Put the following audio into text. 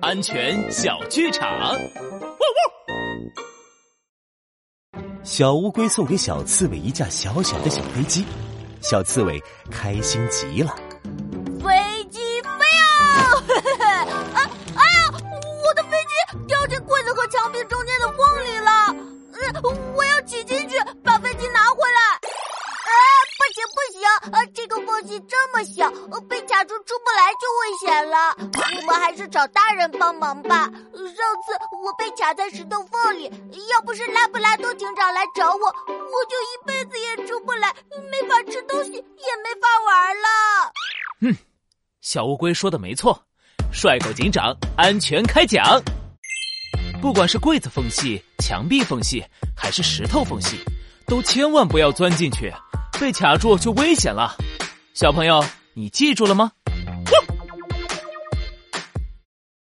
安全小剧场。汪汪！小乌龟送给小刺猬一架小小的小飞机，小刺猬开心极了。飞机飞啊！啊！哎呀，我的飞机掉进柜子和墙壁中间的缝里了。嗯，我要挤进去把飞机拿回来。不行不行，呃，这个缝隙这么小，被卡住出不来就危险了。我们还是找大人帮忙吧。上次我被卡在石头缝里，要不是拉布拉多警长来找我，我就一辈子也出不来，没法吃东西，也没法玩了。嗯，小乌龟说的没错，帅狗警长安全开讲。不管是柜子缝隙、墙壁缝隙，还是石头缝隙，都千万不要钻进去。被卡住就危险了，小朋友，你记住了吗？